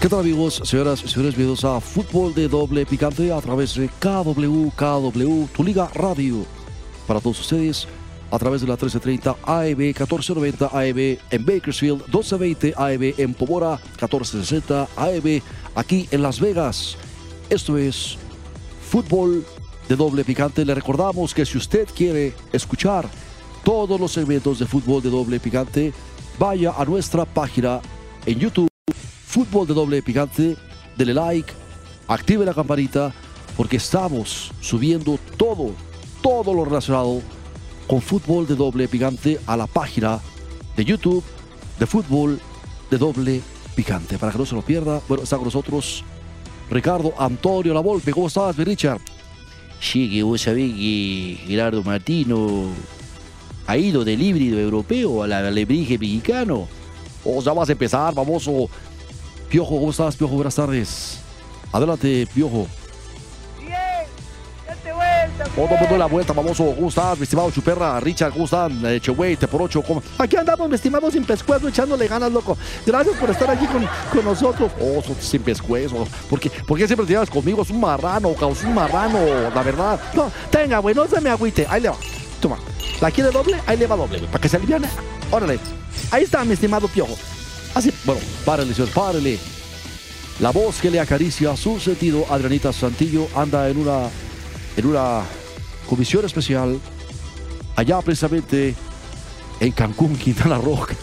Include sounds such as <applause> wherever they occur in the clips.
¿Qué tal amigos, señoras y señores? Bienvenidos a Fútbol de Doble Picante a través de KW, KW, tu liga radio. Para todos ustedes, a través de la 1330 AEB, 1490 AEB en Bakersfield, 1220 AEB en Pomora, 1460 AEB aquí en Las Vegas. Esto es Fútbol de Doble Picante. Le recordamos que si usted quiere escuchar todos los segmentos de Fútbol de Doble Picante, vaya a nuestra página en YouTube Fútbol de doble picante, dele like, active la campanita, porque estamos subiendo todo, todo lo relacionado con fútbol de doble picante a la página de YouTube de fútbol de doble picante. Para que no se lo pierda, bueno, está con nosotros Ricardo Antonio Lavolpe. ¿Cómo estás, Richard? Sí, que vos sabés que Gerardo Martino ha ido del híbrido europeo al alebrije mexicano. O oh, ya vas a empezar, famoso Piojo, ¿cómo estás, Piojo? Buenas tardes. Adelante, Piojo. Bien, date vuelta. Todo el mundo la vuelta, famoso. ¿Cómo estás, mi estimado Chuperra? Richard, ¿cómo están? Eh, te por ocho. ¿cómo? Aquí andamos, mi estimado sin pescuezo, echándole ganas, loco. Gracias por estar aquí con, con nosotros. Oh, sin pescuezo. ¿Por qué, ¿Por qué siempre te llevas conmigo? Es un marrano, caos, un marrano, la verdad. No, tenga, güey, no se me agüite. Ahí le va. Toma. ¿La quiere doble? Ahí le va doble, Para que se aliviane. Órale. Ahí está, mi estimado Piojo. Bueno, párale, señor, párale. La voz que le acaricia su sentido, Adrianita Santillo, anda en una, en una comisión especial allá precisamente en Cancún, Quintana Roo. <laughs>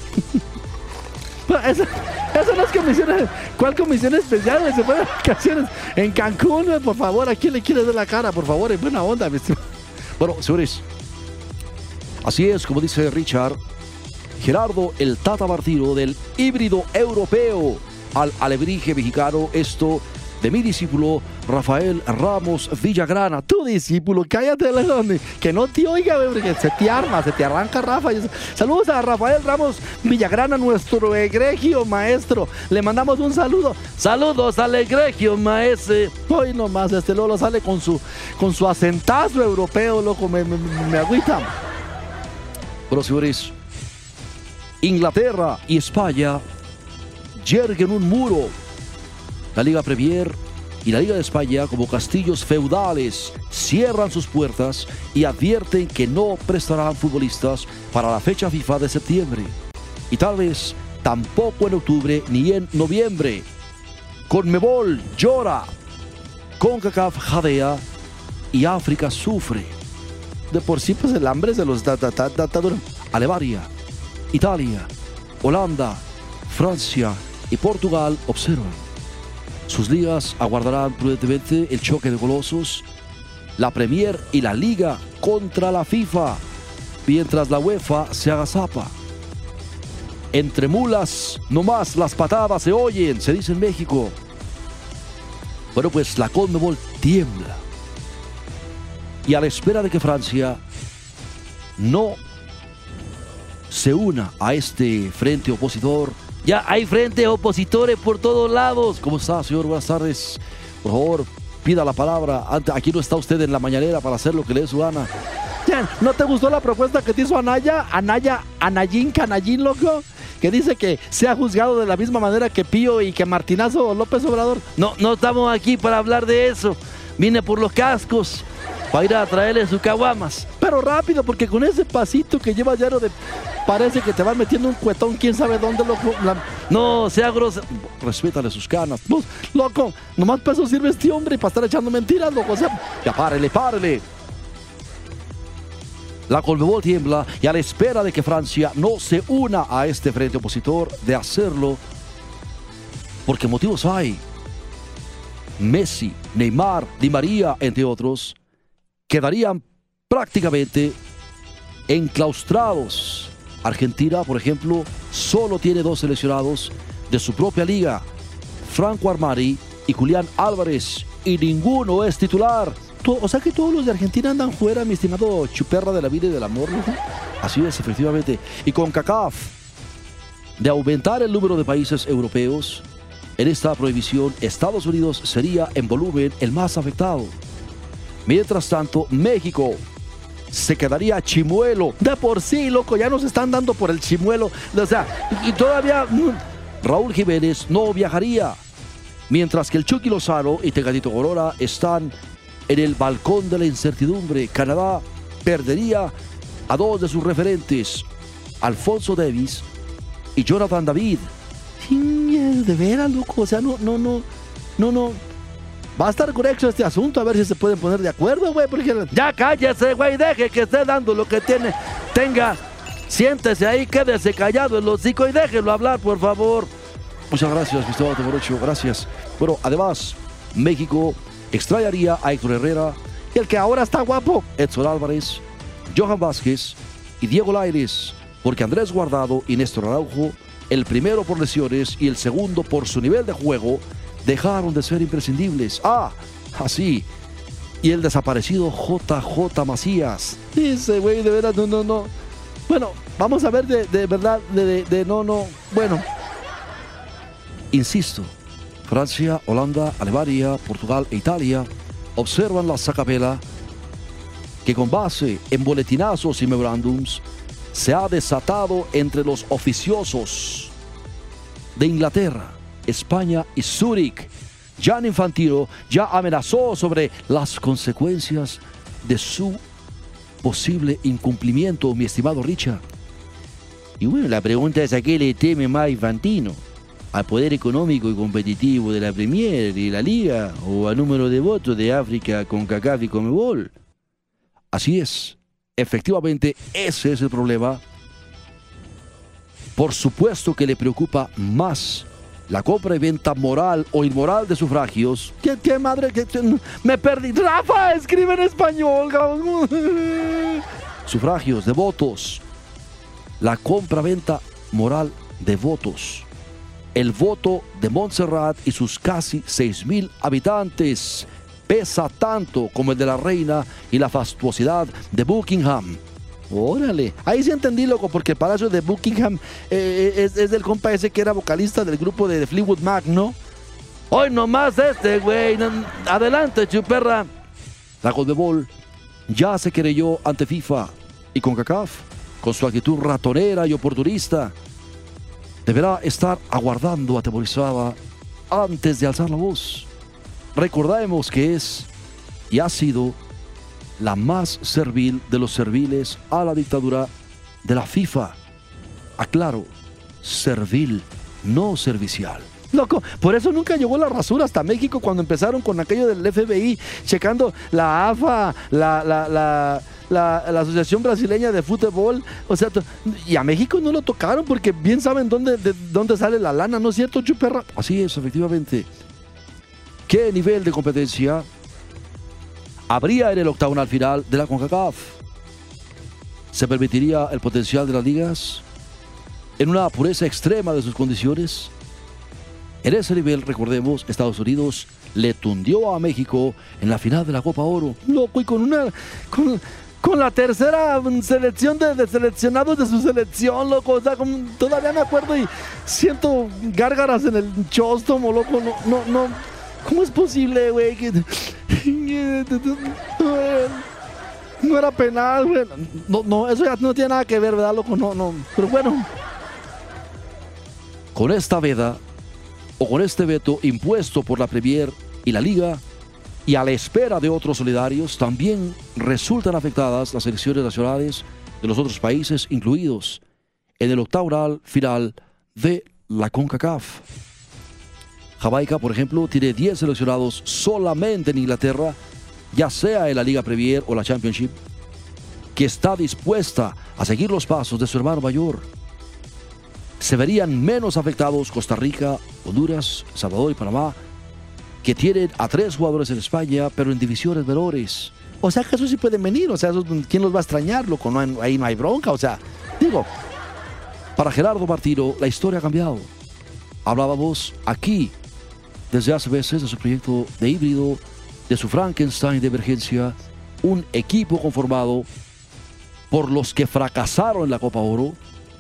Esa, no es comisión. ¿Cuál comisión especial? Se fue de vacaciones en Cancún, por favor. ¿A quién le quiere dar la cara? Por favor, en buena onda. Bueno, señores, así es, como dice Richard, Gerardo el Tata Martino del híbrido europeo al alebrije mexicano. Esto de mi discípulo Rafael Ramos Villagrana. Tu discípulo, cállate, que no te oiga, se te arma, se te arranca Rafa. Saludos a Rafael Ramos Villagrana, nuestro egregio maestro. Le mandamos un saludo. Saludos al egregio maestro. Hoy nomás, este Lolo sale con su, con su acentazo europeo, loco, me, me, me agüita. Inglaterra y España yerguen un muro. La Liga Premier y la Liga de España, como castillos feudales, cierran sus puertas y advierten que no prestarán futbolistas para la fecha FIFA de septiembre. Y tal vez tampoco en octubre ni en noviembre. Conmebol llora, CONCACAF jadea y África sufre. De por sí, pues el hambre se los da, da, da, da, Alevaria, Italia, Holanda, Francia y Portugal observan. Sus ligas aguardarán prudentemente el choque de golosos, la Premier y la Liga contra la FIFA, mientras la UEFA se agazapa. Entre mulas, nomás las patadas se oyen, se dice en México. Bueno, pues la Conmebol tiembla. Y a la espera de que Francia no se una a este frente opositor. Ya hay frente opositores por todos lados. ¿Cómo está, señor? Buenas tardes. Por favor, pida la palabra. Aquí no está usted en la mañanera para hacer lo que le dé su gana. ¿No te gustó la propuesta que te hizo Anaya? Anaya, Anayín, Canallín, loco que dice que se ha juzgado de la misma manera que Pío y que Martinazo López Obrador. No, no estamos aquí para hablar de eso. Vine por los cascos para ir a traerle sus caguamas. Pero rápido, porque con ese pasito que lleva lleno de Parece que te van metiendo un cuetón, quién sabe dónde, loco. No, sea grosero. Respétale sus canas. No, loco, nomás para eso sirve este hombre para estar echando mentiras, loco. Ya párele, párele. La Colmebol tiembla y a la espera de que Francia no se una a este frente opositor, de hacerlo, porque motivos hay. Messi, Neymar, Di María, entre otros, quedarían prácticamente enclaustrados Argentina, por ejemplo, solo tiene dos seleccionados de su propia liga, Franco Armari y Julián Álvarez, y ninguno es titular. O sea que todos los de Argentina andan fuera, mi estimado chuperra de la vida y del amor. Así es, efectivamente. Y con CACAF, de aumentar el número de países europeos, en esta prohibición, Estados Unidos sería en volumen el más afectado. Mientras tanto, México se quedaría chimuelo. De por sí, loco, ya nos están dando por el chimuelo. O sea, y todavía mm, Raúl Jiménez no viajaría. Mientras que el Chucky Lozano y Tecatito Corona están en el balcón de la incertidumbre. Canadá perdería a dos de sus referentes, Alfonso Davis y Jonathan David. De veras, loco. O sea, no, no, no, no, no. Va a estar correcto este asunto, a ver si se pueden poner de acuerdo, güey. Porque ya cállese, güey, deje que esté dando lo que tiene. Tenga, siéntese ahí, quédese callado el hocico y déjelo hablar, por favor. Muchas gracias, Gustavo Teborocho, gracias. Bueno, además, México extrañaría a Héctor Herrera, el que ahora está guapo, Edson Álvarez, Johan Vázquez y Diego Laires, porque Andrés Guardado y Néstor Araujo, el primero por lesiones y el segundo por su nivel de juego, dejaron de ser imprescindibles. Ah, así. Y el desaparecido JJ Macías. Dice, güey, de verdad, no, no, no. Bueno, vamos a ver de, de verdad, de, de, de no, no. Bueno, insisto, Francia, Holanda, Alemania, Portugal e Italia observan la sacapela que con base en boletinazos y memorándums se ha desatado entre los oficiosos de Inglaterra, España y Zúrich. Jan Infantino ya amenazó sobre las consecuencias de su posible incumplimiento, mi estimado Richard. Y bueno, la pregunta es a qué le teme más Infantino. ¿Al poder económico y competitivo de la Premier y la Liga? ¿O al número de votos de África con CACAF y Comebol? Así es, efectivamente ese es el problema. Por supuesto que le preocupa más la compra y venta moral o inmoral de sufragios. ¿Qué, qué madre? ¿Qué, me perdí. Rafa, escribe en español. <laughs> sufragios de votos. La compra-venta moral de votos. El voto de Montserrat y sus casi 6 mil habitantes pesa tanto como el de la reina y la fastuosidad de Buckingham. Órale, ahí sí entendí, loco, porque el palacio de Buckingham eh, es, es, del compa ese que era vocalista del grupo de Fleetwood Mac, ¿no? Hoy nomás este, güey. Adelante, chuperra. La Goldebol ya se creyó ante FIFA y con CACAF, con su actitud ratonera y oportunista. Deberá estar aguardando atemorizada antes de alzar la voz. Recordemos que es y ha sido la más servil de los serviles a la dictadura de la FIFA. Aclaro, servil, no servicial. Loco, por eso nunca llegó la rasura hasta México cuando empezaron con aquello del FBI, checando la AFA, la, la, la, la, Asociación Brasileña de Fútbol. O sea, y a México no lo tocaron porque bien saben dónde, de dónde sale la lana, ¿no es cierto, Chuperra? Así es, efectivamente. ¿Qué nivel de competencia habría en el octagonal final de la CONCACAF. ¿Se permitiría el potencial de las ligas en una pureza extrema de sus condiciones? En ese nivel, recordemos, Estados Unidos le tundió a México en la final de la Copa Oro. Loco, y con una. con, con la tercera selección de, seleccionados de su selección, loco. O sea, todavía me acuerdo y siento gárgaras en el chóstomo, loco. No, no, no. ¿Cómo es posible, güey? No era penal, güey. No, no, eso ya no tiene nada que ver, ¿verdad, loco? No, no. Pero bueno. Con esta veda, o con este veto impuesto por la Premier y la Liga, y a la espera de otros solidarios, también resultan afectadas las elecciones nacionales de los otros países incluidos en el octavo final de la CONCACAF. Jamaica, por ejemplo, tiene 10 seleccionados solamente en Inglaterra, ya sea en la Liga Premier o la Championship, que está dispuesta a seguir los pasos de su hermano mayor. Se verían menos afectados Costa Rica, Honduras, Salvador y Panamá, que tienen a tres jugadores en España, pero en divisiones menores. O sea que eso sí pueden venir, o sea, ¿quién los va a extrañar, loco? No hay, ahí no hay bronca, o sea, digo, para Gerardo Martino la historia ha cambiado. Hablábamos aquí desde hace meses de su proyecto de híbrido, de su Frankenstein de emergencia, un equipo conformado por los que fracasaron en la Copa Oro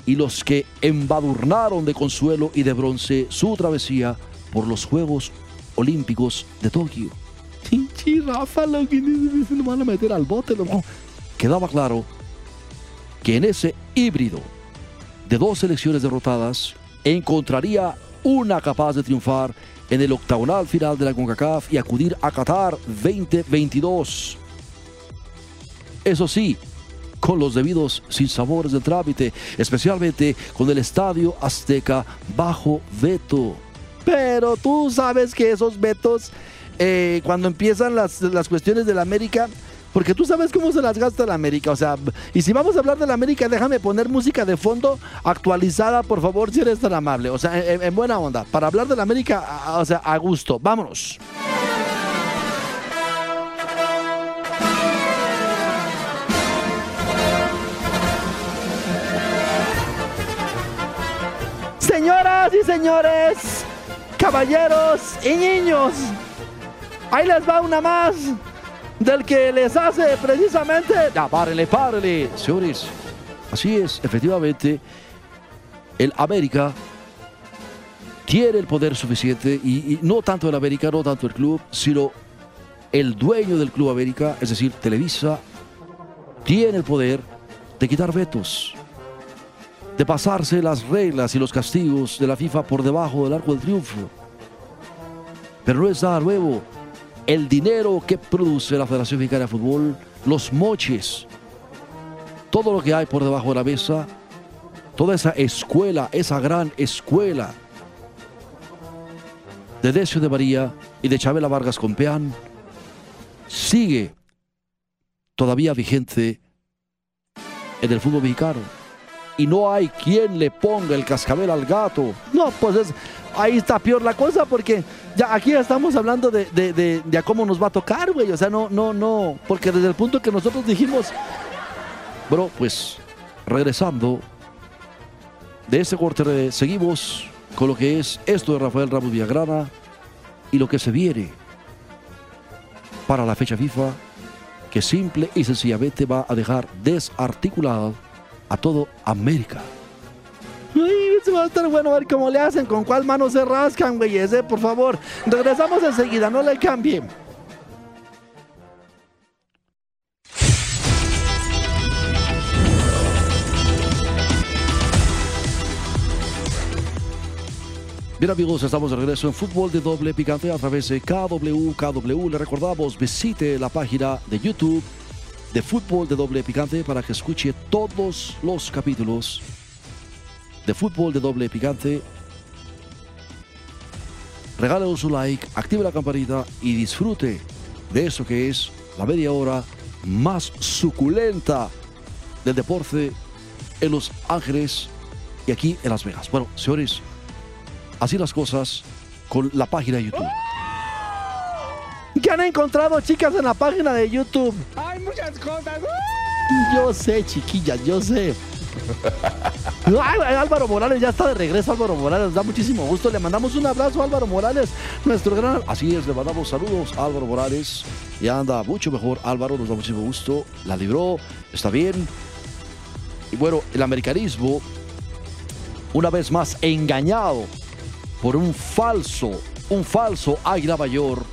y los que embadurnaron de consuelo y de bronce su travesía por los Juegos Olímpicos de Tokio. Chinchi, Rafa, lo que lo van a meter al bote. Quedaba claro que en ese híbrido de dos selecciones derrotadas encontraría una capaz de triunfar en el octagonal final de la CONCACAF y acudir a Qatar 2022. Eso sí, con los debidos sinsabores del trámite, especialmente con el Estadio Azteca bajo veto. Pero tú sabes que esos vetos, eh, cuando empiezan las, las cuestiones de la América, porque tú sabes cómo se las gasta la América. O sea, y si vamos a hablar de la América, déjame poner música de fondo actualizada, por favor, si eres tan amable. O sea, en, en buena onda. Para hablar de la América, o sea, a gusto. Vámonos. Señoras y señores, caballeros y niños, ahí les va una más del que les hace precisamente. Ya, párele, párele, señores. Así es, efectivamente, el América tiene el poder suficiente y, y no tanto el América, no tanto el club, sino el dueño del Club América, es decir, Televisa, tiene el poder de quitar vetos, de pasarse las reglas y los castigos de la FIFA por debajo del arco del triunfo. Pero no es nada nuevo. El dinero que produce la Federación Mexicana de Fútbol, los moches, todo lo que hay por debajo de la mesa, toda esa escuela, esa gran escuela de Decio de María y de Chabela Vargas Compeán, sigue todavía vigente en el fútbol mexicano. Y no hay quien le ponga el cascabel al gato. No, pues es, ahí está peor la cosa porque ya aquí estamos hablando de, de, de- de a cómo nos va a tocar, güey. O sea, no, no, no. Porque desde el punto que nosotros dijimos, bro, pues regresando de este corte, seguimos con lo que es esto de Rafael Ramos Villagrana y lo que se viene para la fecha FIFA que simple y sencillamente va a dejar desarticulado a todo América. Va bueno a ver cómo le hacen, con cuál mano se rascan, güey, ese, por favor. Regresamos enseguida, no le cambien. Bien amigos, estamos de regreso en Fútbol de Doble Picante a través de KW, KW. Le recordamos, visite la página de YouTube de Fútbol de Doble Picante para que escuche todos los capítulos de Fútbol de Doble Picante. Regálenos su like, active la campanita y disfrute de eso que es la media hora más suculenta del deporte en Los Ángeles y aquí en Las Vegas. Bueno, señores, así las cosas con la página de YouTube. ¿Qué han encontrado, chicas, en la página de YouTube? Hay muchas cosas. Yo sé, chiquillas, yo sé. <laughs> Álvaro Morales ya está de regreso. Álvaro Morales da muchísimo gusto. Le mandamos un abrazo a Álvaro Morales, nuestro gran. Así es, le mandamos saludos a Álvaro Morales. Ya anda mucho mejor. Álvaro nos da muchísimo gusto. La libró, está bien. Y bueno, el americanismo, una vez más engañado por un falso, un falso Águila Mayor,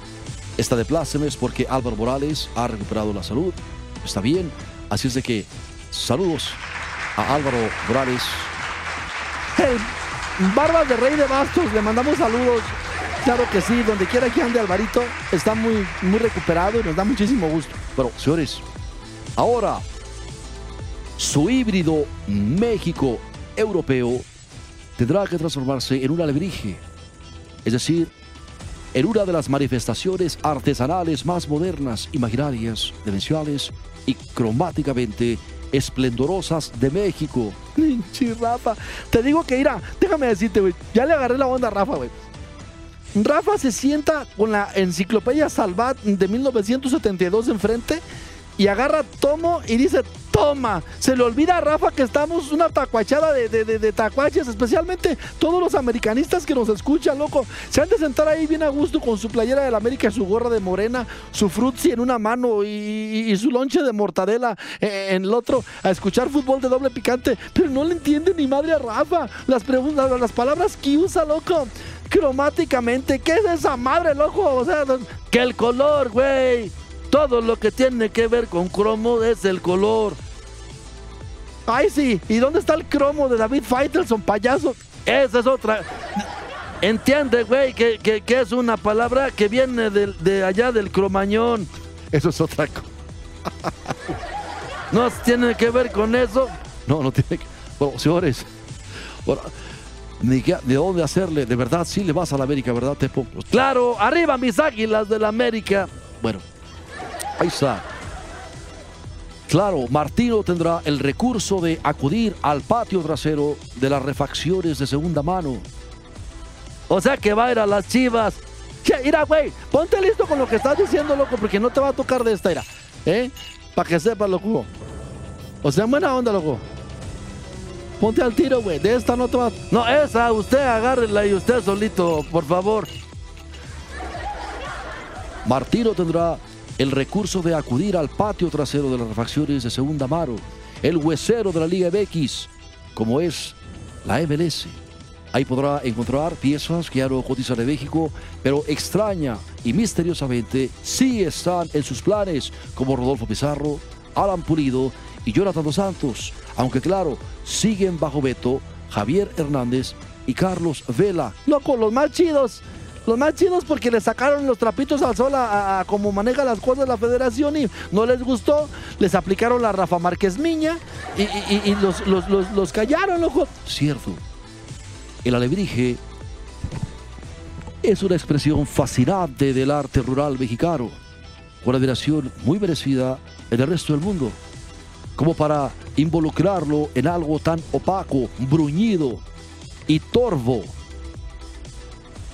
está de plácemes porque Álvaro Morales ha recuperado la salud. Está bien. Así es de que saludos a Álvaro Morales. El Barbas de Rey de Bastos, le mandamos saludos. Claro que sí, donde quiera que ande Alvarito, está muy, muy recuperado y nos da muchísimo gusto. Pero, señores, ahora su híbrido México-europeo tendrá que transformarse en un alebrije. Es decir, en una de las manifestaciones artesanales más modernas, imaginarias, demenciales y cromáticamente esplendorosas de México. <laughs> Sí, Rafa, te digo que irá, déjame decirte, güey, ya le agarré la onda a Rafa, güey. Rafa se sienta con la enciclopedia Salvat de 1972 enfrente y agarra tomo y dice, toma. Se le olvida a Rafa que estamos una tacuachada de, de, de- de tacuaches, especialmente todos los americanistas que nos escuchan, loco. Se han de sentar ahí bien a gusto con su playera del América, su gorra de morena, su frutzi en una mano y, y- su lonche de mortadela eh, en el otro, a escuchar fútbol de doble picante. Pero no le entiende ni madre a Rafa. Las, preguntas, las palabras que usa, loco. Cromáticamente, ¿qué es esa madre, loco? O sea, que el color, güey. Todo lo que tiene que ver con cromo es el color. Ay, sí. ¿Y dónde está el cromo de David Faitelson, payaso? Esa es otra. entiende, güey, que, que- es una palabra que viene del- de, allá del cromañón. Eso es otra cosa. <laughs> ¿No tiene que ver con eso? No, no tiene que... Bueno, señores, ni de dónde hacerle, de verdad, sí le vas a la América, ¿verdad, Tepo? Claro, arriba mis águilas de la América. Bueno, ahí está. Claro, Martino tendrá el recurso de acudir al patio trasero de las refacciones de segunda mano. O sea que va a ir a las chivas. Che, Mira, güey, ponte listo con lo que estás diciendo, loco, porque no te va a tocar de esta, era. ¿Eh? Para que sepas, loco. O sea, buena onda, loco. Ponte al tiro, güey. De esta no te va. No, esa, usted agárrela y usted solito, por favor. Martino tendrá el recurso de acudir al patio trasero de las refacciones de segunda mano, el huesero de la Liga MX, como es la MLS. Ahí podrá encontrar piezas que ya no cotizan en México, pero extraña y misteriosamente sí están en sus planes, como Rodolfo Pizarro, Alan Pulido y Jonathan Dos Santos, aunque claro, siguen bajo veto Javier Hernández y Carlos Vela. Loco, los más chidos. Los más chidos porque le sacaron los trapitos al sol a, a- cómo maneja las cosas la federación y no les gustó. Les aplicaron la Rafa Márquez Miña y los, los- los- los callaron, loco. Cierto. El alebrije es una expresión fascinante del arte rural mexicano, con admiración muy merecida en el resto del mundo, como para involucrarlo en algo tan opaco, bruñido y torvo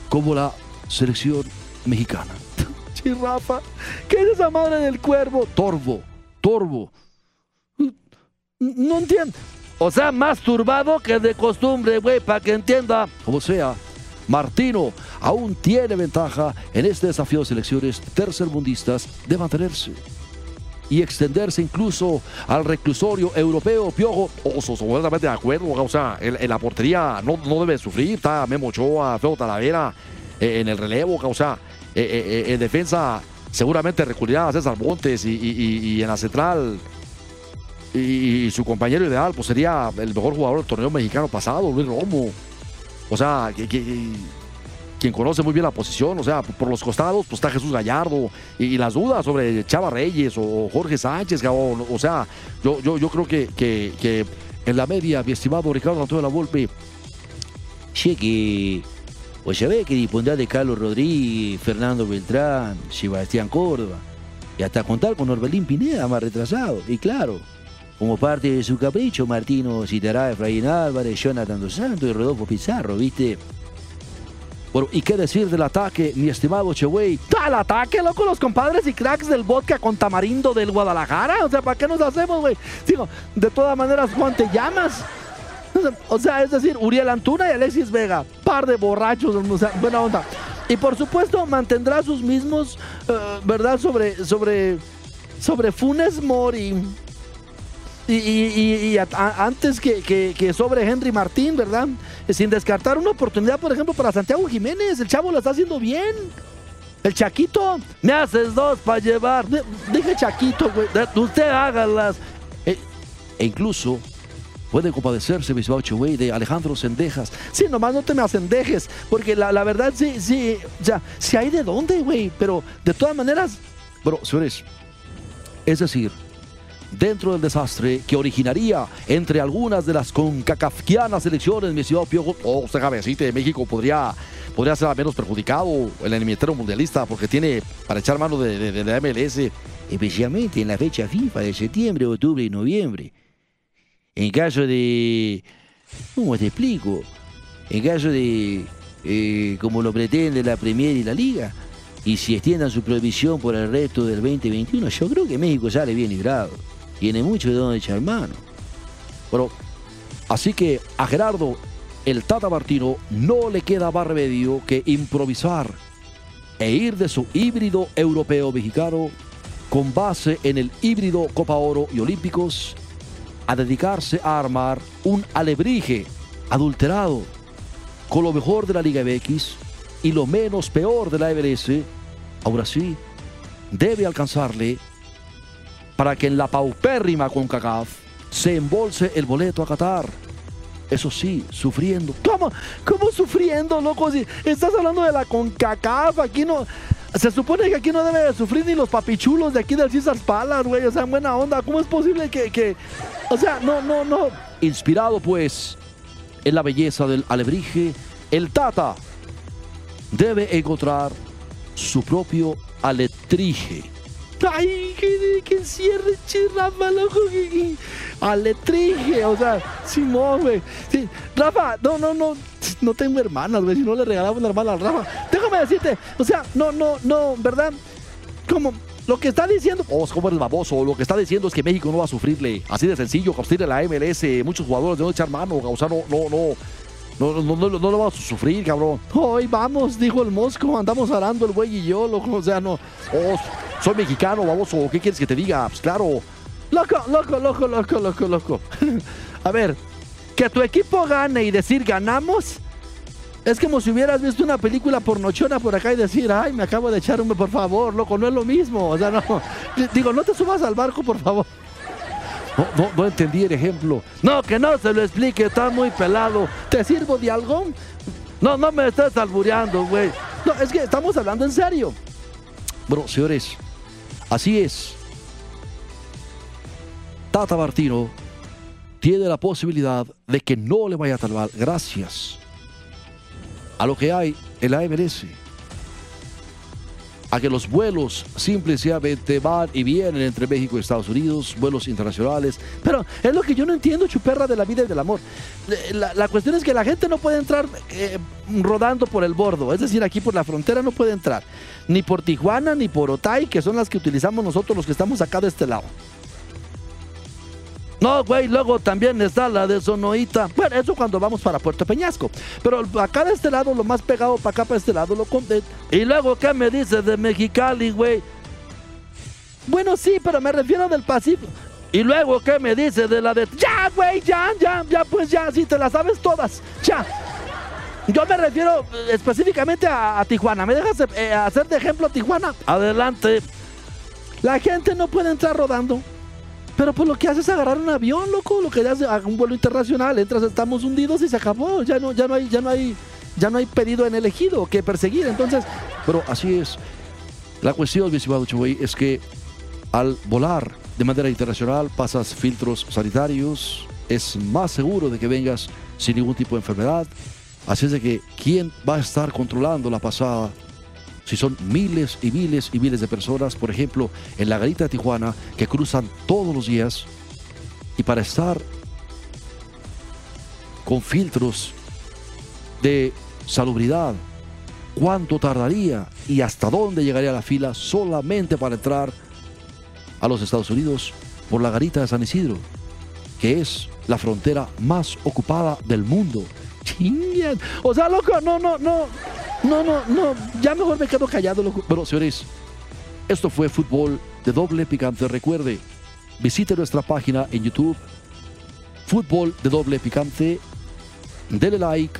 como la selección mexicana. <laughs> Sí, Rafa, ¿qué es esa madre del cuervo? Torvo, torvo. No entiendo. O sea, más turbado que de costumbre, güey, para que entienda. Como sea, Martino aún tiene ventaja en este desafío de selecciones tercermundistas de mantenerse y extenderse incluso al reclusorio europeo. Piojo, oso, completamente de acuerdo. O sea, en, en la portería no, no debe sufrir. Está Memo Ochoa, Feo Talavera en el relevo. O sea, eh, eh, eh, en defensa seguramente recurrirá a César Montes y, en la central. Y, su compañero ideal pues sería el mejor jugador del torneo mexicano pasado, Luis Romo. O sea, quien conoce muy bien la posición, o sea, por los costados, pues está Jesús Gallardo y, las dudas sobre Chava Reyes o Jorge Sánchez, cabrón, o sea, yo, yo, yo creo que, en la media, mi estimado Ricardo Antonio La Volpe, Che, que. Pues ya ve que dispondrá de Carlos Rodríguez, Fernando Beltrán, Sebastián Córdoba. Y hasta contar con Orbelín Pineda, más retrasado. Y claro, como parte de su capricho, Martino citará a Efraín Álvarez, Jonathan Dos Santos y Rodolfo Pizarro, ¿viste? bueno, ¿y qué decir del ataque, mi estimado Chewey? ¡Al ataque, loco, los compadres y cracks del vodka con tamarindo del Guadalajara! O sea, ¿para qué nos hacemos, güey? Digo, de todas maneras, Juan, te llamas. O sea, es decir, Uriel Antuna y Alexis Vega, par de borrachos, o buena onda. Y por supuesto mantendrá sus mismos, eh, ¿verdad? Sobre, sobre, sobre Funes Mori. Y, y- antes que, que- sobre Henry Martín, ¿verdad? Sin descartar una oportunidad, por ejemplo, para Santiago Jiménez. El chavo lo está haciendo bien. El Chaquito, me haces dos para llevar. Dije Chaquito, güey. Usted hágalas. Eh, e incluso puede compadecerse, mi estimado güey, de Alejandro Sendejas. Sí, nomás no te me acendejes, porque la, la verdad, sí, sí, o sea, sí hay de dónde, güey, pero de todas maneras, bueno, señores, es decir, dentro del desastre que originaría entre algunas de las concacafquianas elecciones, mi estimado Piojo, o usted cabecita de México podría, podría ser al menos perjudicado el eliminatorio mundialista porque tiene para echar mano de, de- de la MLS. especialmente en la fecha FIFA de septiembre, octubre y noviembre. En caso de... ¿Cómo te explico? En caso de... eh, como lo pretende la Premier y la Liga, y si extiendan su prohibición por el resto del 2021, yo creo que México sale bien librado. Tiene mucho de dónde echar mano. Bueno, así que a Gerardo, el Tata Martino, no le queda más remedio que improvisar e ir de su híbrido europeo mexicano con base en el híbrido Copa Oro y Olímpicos a dedicarse a armar un alebrije adulterado con lo mejor de la Liga MX y lo menos peor de la MLS. Ahora sí, debe alcanzarle para que en la paupérrima CONCACAF se embolse el boleto a Qatar. eso sí, sufriendo. ¿Cómo? ¿Cómo sufriendo, loco? Si estás hablando de la CONCACAF, aquí no... Se supone que aquí no debe sufrir ni los papichulos de aquí del César Palace, güey. O sea, en buena onda. ¿Cómo es posible que, que... O sea, no, no, no. Inspirado, pues, en la belleza del alebrije, el Tata debe encontrar su propio aletrije. Ay, que, que cierre, Rafa, loco, que, aletrije, o sea, Simón, güey. Rafa, no, no, no, no tengo hermanas, güey, si no le regalamos una hermana al Rafa. Déjame decirte, o sea, no, no, no, ¿verdad? Como lo que está diciendo, oh, como eres baboso, lo que está diciendo es que México no va a sufrirle, así de sencillo, que la MLS, muchos jugadores de no echar mano, o sea, no, no, no. No, no, no, no, lo vamos a sufrir, cabrón. Hoy vamos, dijo el Mosco, andamos arando el güey y yo, loco, o sea, no. Oh, soy mexicano, baboso, ¿qué quieres que te diga? Pues claro. Loco, loco, loco, loco, loco, loco. <laughs> a ver, que tu equipo gane y decir ganamos. Es como si hubieras visto una película pornochona por acá y decir, ay, me acabo de echar un, por favor, loco, no es lo mismo. O sea, no. <laughs> Digo, no te subas al barco, por favor. No, entendí el ejemplo. No, que no se lo explique, está muy pelado. ¿Te sirvo de algo? No, no me estés albureando, güey. No, es que estamos hablando en serio. Bueno, señores, así es. Tata Martino tiene la posibilidad de que no le vaya tan mal gracias a lo que hay en la MLS a que los vuelos simplemente van y vienen entre México y Estados Unidos, vuelos internacionales. Pero es lo que yo no entiendo, chuperra de la vida y del amor. Eh, la, cuestión es que la gente no puede entrar eh, rodando por el bordo, es decir, aquí por la frontera no puede entrar, ni por Tijuana ni por Otay, que son las que utilizamos nosotros los que estamos acá de este lado. No, güey, luego también está la de Sonoita. Bueno, eso cuando vamos para Puerto Peñasco. Pero acá de este lado, lo más pegado para acá, para este lado, lo conté. Y luego, ¿qué me dices de Mexicali, güey? Bueno, sí, pero me refiero del Pacífico. Y luego, ¿qué me dices de la de... Ya, güey, ya, ya, ya, pues ya, sí, te las sabes todas. Ya. Yo me refiero eh, específicamente a, Tijuana. ¿Me dejas eh, hacer de ejemplo a Tijuana? Adelante. La gente no puede entrar rodando. Pero pues lo que hace es agarrar un avión, loco, lo que hace un vuelo internacional, entras, estamos hundidos y se acabó, ya no, ya no hay, ya no hay, ya no hay pedido en elegido que perseguir, entonces, pero así es. La cuestión, mi estimado es que al volar de manera internacional pasas filtros sanitarios, es más seguro de que vengas sin ningún tipo de enfermedad. Así es de que, ¿quién va a estar controlando la pasada si son miles y miles y miles de personas, por ejemplo, en la garita de Tijuana, que cruzan todos los días y para estar con filtros de salubridad, cuánto tardaría y hasta dónde llegaría la fila solamente para entrar a los Estados Unidos por la garita de San Isidro, que es la frontera más ocupada del mundo. O sea, loco, no, no, no. No, no, no, ya mejor me quedo callado. Bueno, señores, esto fue fútbol de doble picante. Recuerde, visite nuestra página en YouTube, fútbol de doble picante. Dele like,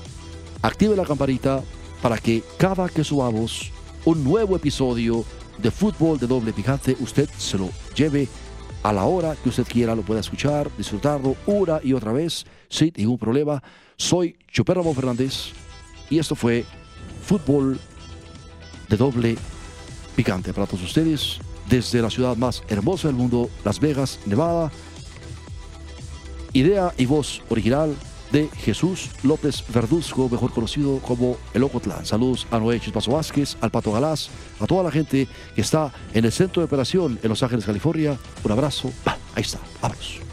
active la campanita para que cada que subamos un nuevo episodio de fútbol de doble picante, usted se lo lleve a la hora que usted quiera, lo pueda escuchar, disfrutarlo una y otra vez sin ningún problema. Soy Chuper Ramón Fernández y esto fue fútbol de doble picante para todos ustedes desde la ciudad más hermosa del mundo, Las Vegas, Nevada. Idea y voz original de Jesús López Verduzco, mejor conocido como El Ocotlán. Saludos a Noé Chispazo Vázquez, al Pato Galás, a toda la gente que está en el centro de operación en Los Ángeles, California. Un abrazo. ahí está. Vámonos.